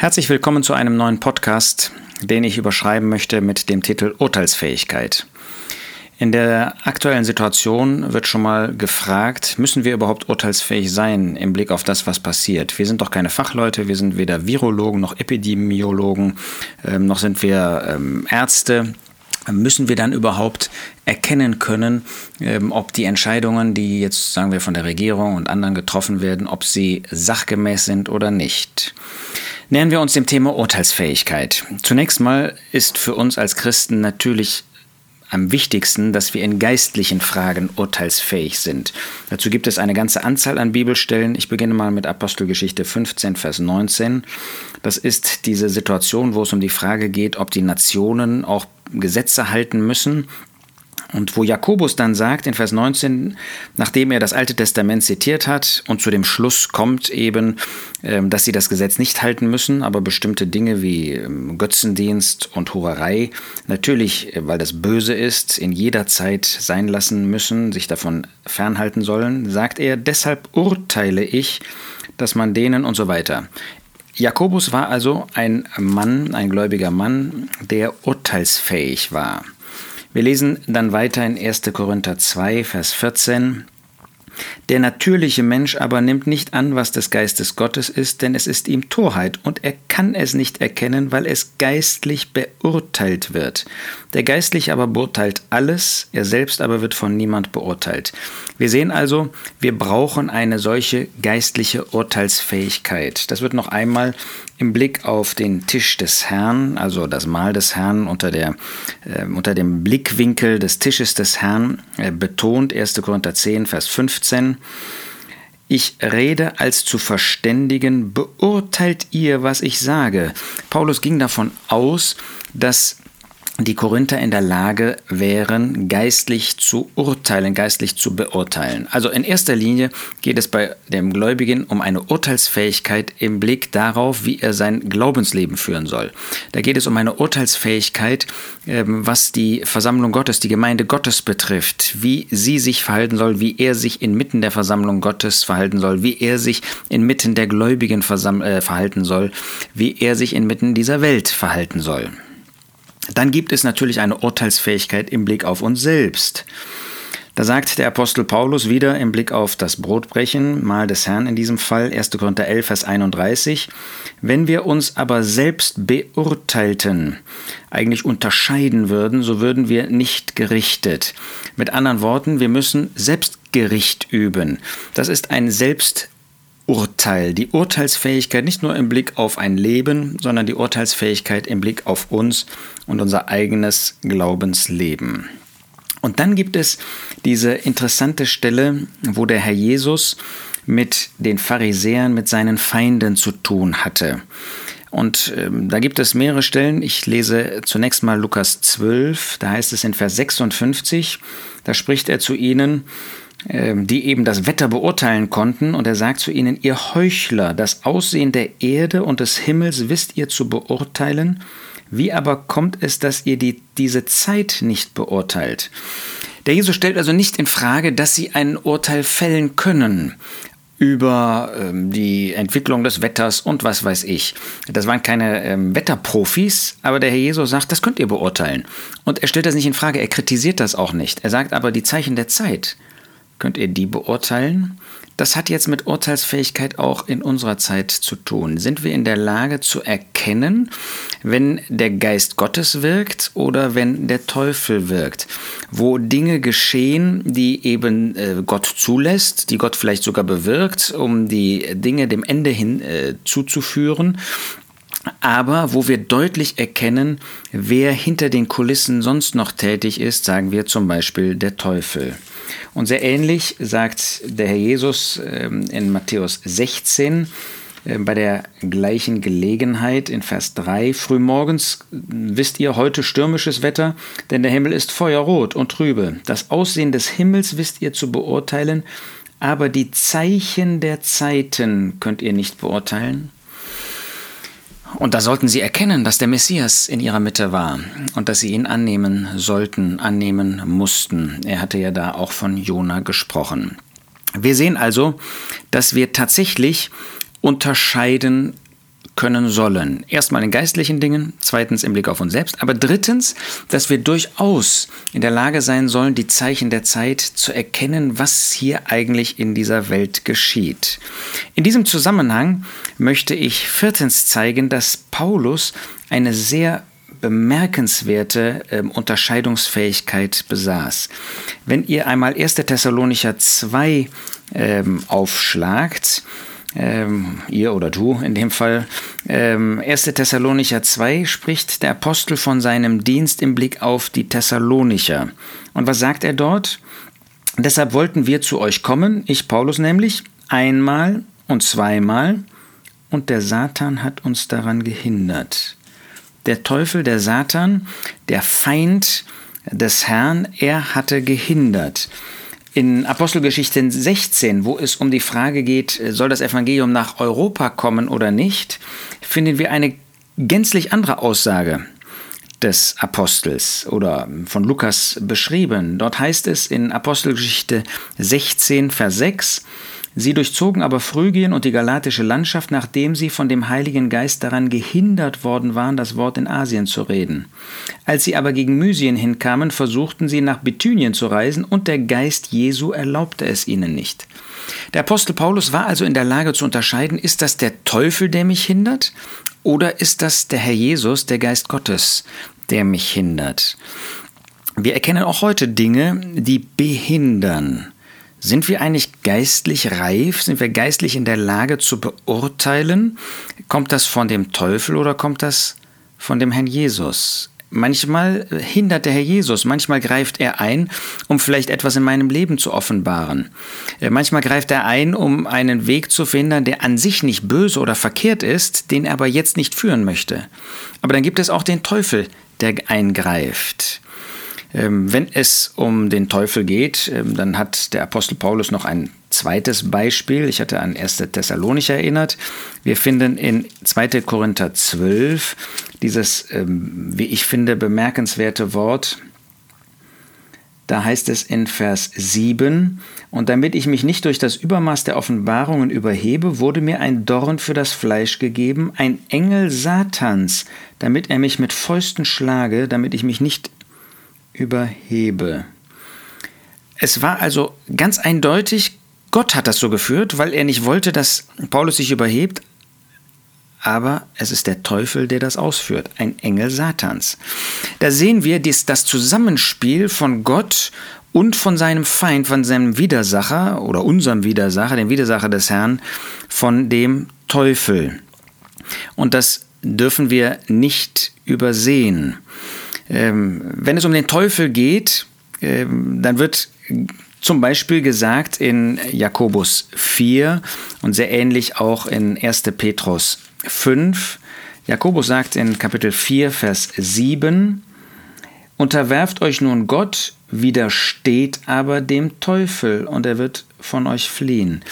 Herzlich willkommen zu einem neuen Podcast, den ich überschreiben möchte mit dem Titel Urteilsfähigkeit. In der aktuellen Situation wird schon mal gefragt, müssen wir überhaupt urteilsfähig sein im Blick auf das, was passiert? Wir sind doch keine Fachleute, wir sind weder Virologen noch Epidemiologen, ähm, noch sind wir ähm, Ärzte. Müssen wir dann überhaupt erkennen können, ähm, ob die Entscheidungen, die jetzt sagen wir von der Regierung und anderen getroffen werden, ob sie sachgemäß sind oder nicht? Nähern wir uns dem Thema Urteilsfähigkeit. Zunächst mal ist für uns als Christen natürlich am wichtigsten, dass wir in geistlichen Fragen urteilsfähig sind. Dazu gibt es eine ganze Anzahl an Bibelstellen. Ich beginne mal mit Apostelgeschichte 15, Vers 19. Das ist diese Situation, wo es um die Frage geht, ob die Nationen auch Gesetze halten müssen und wo Jakobus dann sagt in Vers 19, nachdem er das Alte Testament zitiert hat und zu dem Schluss kommt eben, ähm, dass sie das Gesetz nicht halten müssen, aber bestimmte Dinge wie ähm, Götzendienst und Hurerei natürlich, äh, weil das böse ist, in jeder Zeit sein lassen müssen, sich davon fernhalten sollen, sagt er, deshalb urteile ich, dass man denen und so weiter. Jakobus war also ein Mann, ein gläubiger Mann, der urteilsfähig war. Wir lesen dann weiter in 1. Korinther 2, Vers 14. Der natürliche Mensch aber nimmt nicht an, was des Geistes Gottes ist, denn es ist ihm Torheit, und er kann es nicht erkennen, weil es geistlich beurteilt wird. Der Geistliche aber beurteilt alles, er selbst aber wird von niemand beurteilt. Wir sehen also, wir brauchen eine solche geistliche Urteilsfähigkeit. Das wird noch einmal im Blick auf den Tisch des Herrn, also das Mahl des Herrn unter, der, äh, unter dem Blickwinkel des Tisches des Herrn äh, betont, 1. Korinther 10, Vers 15. Ich rede als zu Verständigen, beurteilt ihr, was ich sage. Paulus ging davon aus, dass die Korinther in der Lage wären, geistlich zu urteilen, geistlich zu beurteilen. Also in erster Linie geht es bei dem Gläubigen um eine Urteilsfähigkeit im Blick darauf, wie er sein Glaubensleben führen soll. Da geht es um eine Urteilsfähigkeit, ähm, was die Versammlung Gottes, die Gemeinde Gottes betrifft, wie sie sich verhalten soll, wie er sich inmitten der Versammlung Gottes verhalten soll, wie er sich inmitten der Gläubigen äh, verhalten soll, wie er sich inmitten dieser Welt verhalten soll. Dann gibt es natürlich eine Urteilsfähigkeit im Blick auf uns selbst. Da sagt der Apostel Paulus wieder im Blick auf das Brotbrechen, Mahl des Herrn in diesem Fall, 1. Korinther 11, Vers 31, wenn wir uns aber selbst beurteilten, eigentlich unterscheiden würden, so würden wir nicht gerichtet. Mit anderen Worten, wir müssen Selbstgericht üben. Das ist ein Selbst Urteil, die Urteilsfähigkeit nicht nur im Blick auf ein Leben, sondern die Urteilsfähigkeit im Blick auf uns und unser eigenes Glaubensleben. Und dann gibt es diese interessante Stelle, wo der Herr Jesus mit den Pharisäern, mit seinen Feinden zu tun hatte. Und ähm, da gibt es mehrere Stellen. Ich lese zunächst mal Lukas 12, da heißt es in Vers 56, da spricht er zu ihnen, ähm, die eben das Wetter beurteilen konnten. Und er sagt zu ihnen, ihr Heuchler, das Aussehen der Erde und des Himmels wisst ihr zu beurteilen. Wie aber kommt es, dass ihr die, diese Zeit nicht beurteilt? Der Jesus stellt also nicht in Frage, dass sie ein Urteil fällen können über ähm, die Entwicklung des Wetters und was weiß ich. Das waren keine ähm, Wetterprofis, aber der Herr Jesus sagt, das könnt ihr beurteilen. Und er stellt das nicht in Frage, er kritisiert das auch nicht. Er sagt aber, die Zeichen der Zeit, Könnt ihr die beurteilen? Das hat jetzt mit Urteilsfähigkeit auch in unserer Zeit zu tun. Sind wir in der Lage zu erkennen, wenn der Geist Gottes wirkt oder wenn der Teufel wirkt? Wo Dinge geschehen, die eben äh, Gott zulässt, die Gott vielleicht sogar bewirkt, um die Dinge dem Ende hin äh, zuzuführen aber wo wir deutlich erkennen, wer hinter den Kulissen sonst noch tätig ist, sagen wir zum Beispiel der Teufel. Und sehr ähnlich sagt der Herr Jesus ähm, in Matthäus 16, äh, bei der gleichen Gelegenheit in Vers 3, frühmorgens wisst ihr heute stürmisches Wetter, denn der Himmel ist feuerrot und trübe. Das Aussehen des Himmels wisst ihr zu beurteilen, aber die Zeichen der Zeiten könnt ihr nicht beurteilen. Und da sollten sie erkennen, dass der Messias in ihrer Mitte war und dass sie ihn annehmen sollten, annehmen mussten. Er hatte ja da auch von Jona gesprochen. Wir sehen also, dass wir tatsächlich unterscheiden können sollen. Erstmal in geistlichen Dingen, zweitens im Blick auf uns selbst, aber drittens, dass wir durchaus in der Lage sein sollen, die Zeichen der Zeit zu erkennen, was hier eigentlich in dieser Welt geschieht. In diesem Zusammenhang möchte ich viertens zeigen, dass Paulus eine sehr bemerkenswerte äh, Unterscheidungsfähigkeit besaß. Wenn ihr einmal 1. Thessalonicher 2 ähm, aufschlagt, ähm, ihr oder du in dem Fall, ähm, 1. Thessalonicher 2 spricht der Apostel von seinem Dienst im Blick auf die Thessalonicher. Und was sagt er dort? Deshalb wollten wir zu euch kommen, ich Paulus nämlich, einmal und zweimal, und der Satan hat uns daran gehindert. Der Teufel, der Satan, der Feind des Herrn, er hatte gehindert. In Apostelgeschichte 16, wo es um die Frage geht, soll das Evangelium nach Europa kommen oder nicht, finden wir eine gänzlich andere Aussage des Apostels oder von Lukas beschrieben. Dort heißt es in Apostelgeschichte 16, Vers 6, Sie durchzogen aber Phrygien und die galatische Landschaft, nachdem sie von dem Heiligen Geist daran gehindert worden waren, das Wort in Asien zu reden. Als sie aber gegen Mysien hinkamen, versuchten sie nach Bithynien zu reisen, und der Geist Jesu erlaubte es ihnen nicht. Der Apostel Paulus war also in der Lage zu unterscheiden, ist das der Teufel, der mich hindert, oder ist das der Herr Jesus, der Geist Gottes, der mich hindert? Wir erkennen auch heute Dinge, die behindern. Sind wir eigentlich geistlich reif? Sind wir geistlich in der Lage zu beurteilen? Kommt das von dem Teufel oder kommt das von dem Herrn Jesus? Manchmal hindert der Herr Jesus, manchmal greift er ein, um vielleicht etwas in meinem Leben zu offenbaren. Äh, manchmal greift er ein, um einen Weg zu verhindern, der an sich nicht böse oder verkehrt ist, den er aber jetzt nicht führen möchte. Aber dann gibt es auch den Teufel, der eingreift. Ähm, wenn es um den Teufel geht, ähm, dann hat der Apostel Paulus noch ein zweites Beispiel. Ich hatte an 1. Thessalonich erinnert. Wir finden in 2. Korinther 12 dieses, ähm, wie ich finde, bemerkenswerte Wort. Da heißt es in Vers 7, und damit ich mich nicht durch das Übermaß der Offenbarungen überhebe, wurde mir ein Dorn für das Fleisch gegeben, ein Engel Satans, damit er mich mit Fäusten schlage, damit ich mich nicht überhebe. Es war also ganz eindeutig, Gott hat das so geführt, weil er nicht wollte, dass Paulus sich überhebt, aber es ist der Teufel, der das ausführt, ein Engel Satans. Da sehen wir das Zusammenspiel von Gott und von seinem Feind, von seinem Widersacher oder unserem Widersacher, dem Widersacher des Herrn, von dem Teufel. Und das dürfen wir nicht übersehen. Ähm, wenn es um den Teufel geht, ähm, dann wird zum Beispiel gesagt in Jakobus 4 und sehr ähnlich auch in 1. Petrus 5. Jakobus sagt in Kapitel 4, Vers 7, Unterwerft euch nun Gott, widersteht aber dem Teufel und er wird von euch fliehen.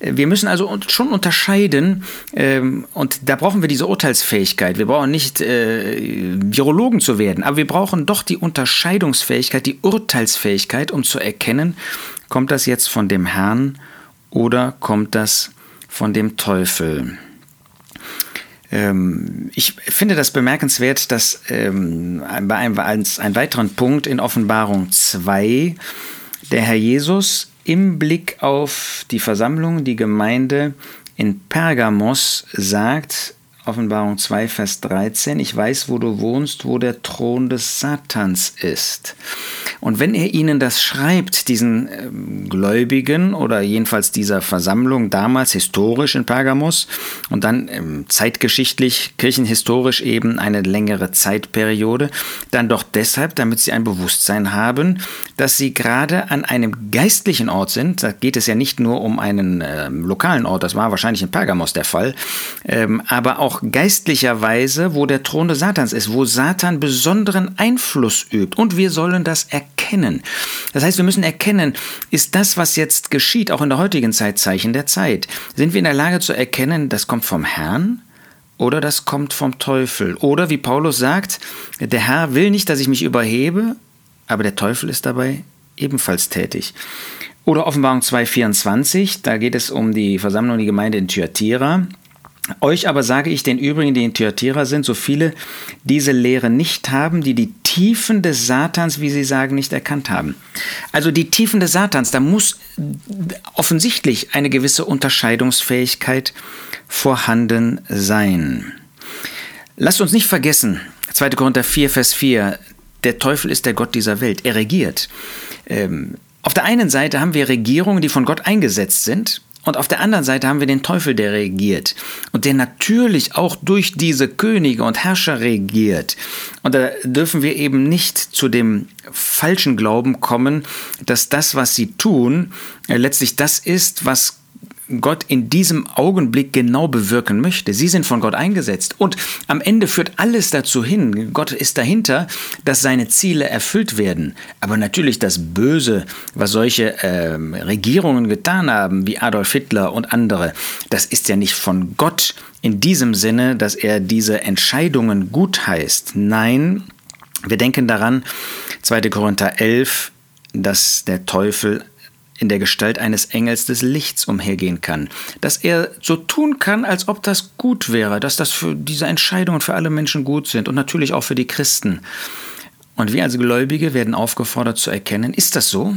Äh, wir müssen also schon unterscheiden ähm, und da brauchen wir diese Urteilsfähigkeit. Wir brauchen nicht äh, Virologen zu werden, aber wir brauchen doch die Unterscheidungsfähigkeit, die Urteilsfähigkeit, um zu erkennen, kommt das jetzt von dem Herrn oder kommt das von dem Teufel. Ähm, ich finde das bemerkenswert, dass ähm, bei einem, als weiteren Punkt in Offenbarung 2 der Herr Jesus im Blick auf die Versammlung, die Gemeinde in Pergamos sagt, Offenbarung 2, Vers 13, ich weiß, wo du wohnst, wo der Thron des Satans ist. Und wenn er ihnen das schreibt, diesen ähm, Gläubigen oder jedenfalls dieser Versammlung damals historisch in Pergamos und dann ähm, zeitgeschichtlich, kirchenhistorisch eben eine längere Zeitperiode, dann doch deshalb, damit sie ein Bewusstsein haben, dass sie gerade an einem geistlichen Ort sind. Da geht es ja nicht nur um einen äh, lokalen Ort, das war wahrscheinlich in Pergamos der Fall, ähm, aber auch auch geistlicherweise, wo der Thron des Satans ist, wo Satan besonderen Einfluss übt. Und wir sollen das erkennen. Das heißt, wir müssen erkennen, ist das, was jetzt geschieht, auch in der heutigen Zeit Zeichen der Zeit? Sind wir in der Lage zu erkennen, das kommt vom Herrn? Oder das kommt vom Teufel. Oder wie Paulus sagt, der Herr will nicht, dass ich mich überhebe, aber der Teufel ist dabei ebenfalls tätig. Oder Offenbarung 2,24, da geht es um die Versammlung, die Gemeinde in Thyatira. Euch aber sage ich den übrigen, die in Thyatira sind, so viele diese Lehre nicht haben, die die Tiefen des Satans, wie sie sagen, nicht erkannt haben. Also die Tiefen des Satans, da muss offensichtlich eine gewisse Unterscheidungsfähigkeit vorhanden sein. Lasst uns nicht vergessen, 2. Korinther 4, Vers 4, der Teufel ist der Gott dieser Welt, er regiert. Ähm, auf der einen Seite haben wir Regierungen, die von Gott eingesetzt sind, und auf der anderen Seite haben wir den Teufel, der regiert und der natürlich auch durch diese Könige und Herrscher regiert. Und da dürfen wir eben nicht zu dem falschen Glauben kommen, dass das, was sie tun, äh, letztlich das ist, was Gott in diesem Augenblick genau bewirken möchte. Sie sind von Gott eingesetzt. Und am Ende führt alles dazu hin, Gott ist dahinter, dass seine Ziele erfüllt werden. Aber natürlich das Böse, was solche äh, Regierungen getan haben, wie Adolf Hitler und andere, das ist ja nicht von Gott in diesem Sinne, dass er diese Entscheidungen gut heißt. Nein, wir denken daran, 2. Korinther 11, dass der Teufel in der Gestalt eines Engels des Lichts umhergehen kann, dass er so tun kann, als ob das gut wäre, dass das für diese Entscheidungen für alle Menschen gut sind und natürlich auch für die Christen. Und wir als Gläubige werden aufgefordert zu erkennen, ist das so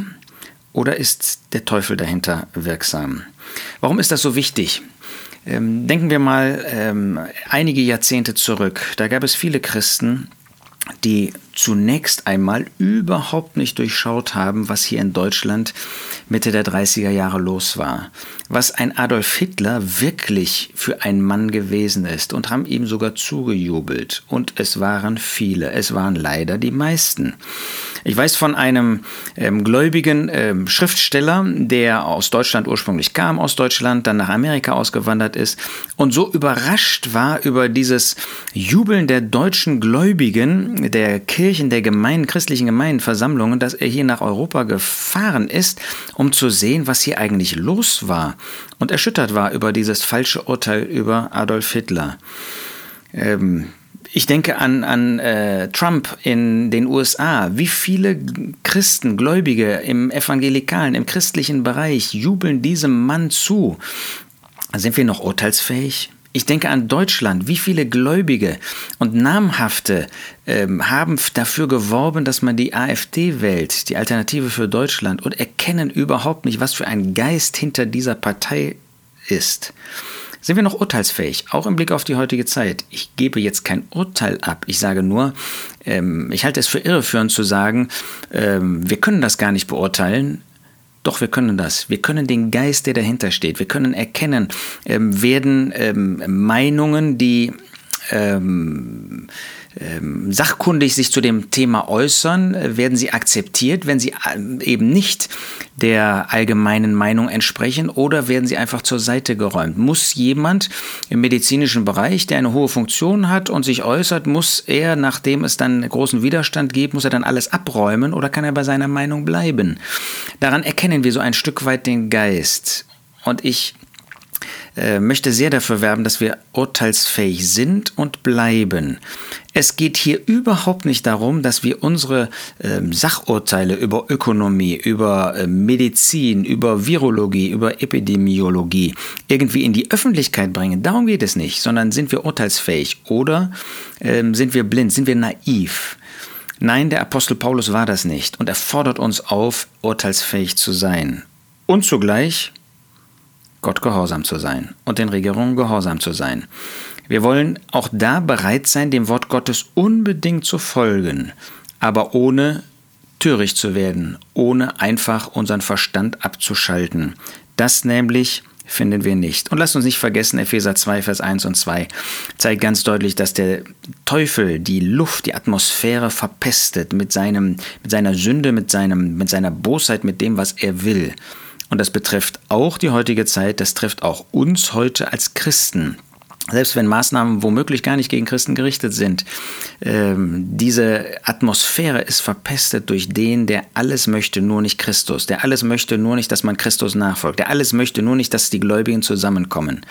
oder ist der Teufel dahinter wirksam? Warum ist das so wichtig? Ähm, denken wir mal ähm, einige Jahrzehnte zurück. Da gab es viele Christen, die zunächst einmal überhaupt nicht durchschaut haben, was hier in Deutschland Mitte der 30er Jahre los war. Was ein Adolf Hitler wirklich für ein Mann gewesen ist und haben ihm sogar zugejubelt. Und es waren viele, es waren leider die meisten. Ich weiß von einem ähm, gläubigen ähm, Schriftsteller, der aus Deutschland ursprünglich kam, aus Deutschland, dann nach Amerika ausgewandert ist und so überrascht war über dieses Jubeln der deutschen Gläubigen, der Kirchen, der Gemeinden, christlichen Gemeindenversammlungen, dass er hier nach Europa gefahren ist, um zu sehen, was hier eigentlich los war und erschüttert war über dieses falsche Urteil über Adolf Hitler. Ähm, ich denke an, an äh, Trump in den USA. Wie viele Christen, Gläubige im evangelikalen, im christlichen Bereich jubeln diesem Mann zu? Sind wir noch urteilsfähig? Ich denke an Deutschland. Wie viele Gläubige und Namhafte ähm, haben dafür geworben, dass man die AfD wählt, die Alternative für Deutschland, und erkennen überhaupt nicht, was für ein Geist hinter dieser Partei ist. Sind wir noch urteilsfähig, auch im Blick auf die heutige Zeit? Ich gebe jetzt kein Urteil ab. Ich sage nur, ähm, ich halte es für irreführend zu sagen, ähm, wir können das gar nicht beurteilen. Doch, wir können das. Wir können den Geist, der dahinter steht, wir können erkennen, ähm, werden ähm, Meinungen, die ähm, sachkundig sich zu dem Thema äußern, äh, werden sie akzeptiert, wenn sie äh, eben nicht der allgemeinen Meinung entsprechen oder werden sie einfach zur Seite geräumt? Muss jemand im medizinischen Bereich, der eine hohe Funktion hat und sich äußert, muss er, nachdem es dann großen Widerstand gibt, muss er dann alles abräumen oder kann er bei seiner Meinung bleiben? Daran erkennen wir so ein Stück weit den Geist. Und ich äh, möchte sehr dafür werben, dass wir urteilsfähig sind und bleiben. Es geht hier überhaupt nicht darum, dass wir unsere äh, Sachurteile über Ökonomie, über äh, Medizin, über Virologie, über Epidemiologie irgendwie in die Öffentlichkeit bringen. Darum geht es nicht, sondern sind wir urteilsfähig oder ähm, sind wir blind, sind wir naiv. Nein, der Apostel Paulus war das nicht und er fordert uns auf, urteilsfähig zu sein. Und zugleich Gott gehorsam zu sein und den Regierungen gehorsam zu sein. Wir wollen auch da bereit sein, dem Wort Gottes unbedingt zu folgen, aber ohne töricht zu werden, ohne einfach unseren Verstand abzuschalten. Das nämlich finden wir nicht. Und lasst uns nicht vergessen, Epheser 2, Vers 1 und 2 zeigt ganz deutlich, dass der Teufel die Luft, die Atmosphäre verpestet mit, seinem, mit seiner Sünde, mit, seinem, mit seiner Bosheit, mit dem, was er will. Und das betrifft auch die heutige Zeit, das trifft auch uns heute als Christen. Selbst wenn Maßnahmen womöglich gar nicht gegen Christen gerichtet sind, ähm, diese Atmosphäre ist verpestet durch den, der alles möchte, nur nicht Christus, der alles möchte, nur nicht, dass man Christus nachfolgt, der alles möchte, nur nicht, dass die Gläubigen zusammenkommen.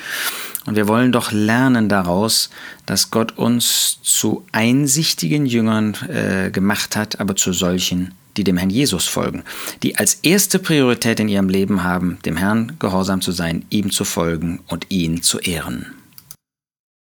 Und wir wollen doch lernen daraus, dass Gott uns zu einsichtigen Jüngern äh, gemacht hat, aber zu solchen, die dem Herrn Jesus folgen, die als erste Priorität in ihrem Leben haben, dem Herrn gehorsam zu sein, ihm zu folgen und ihn zu ehren.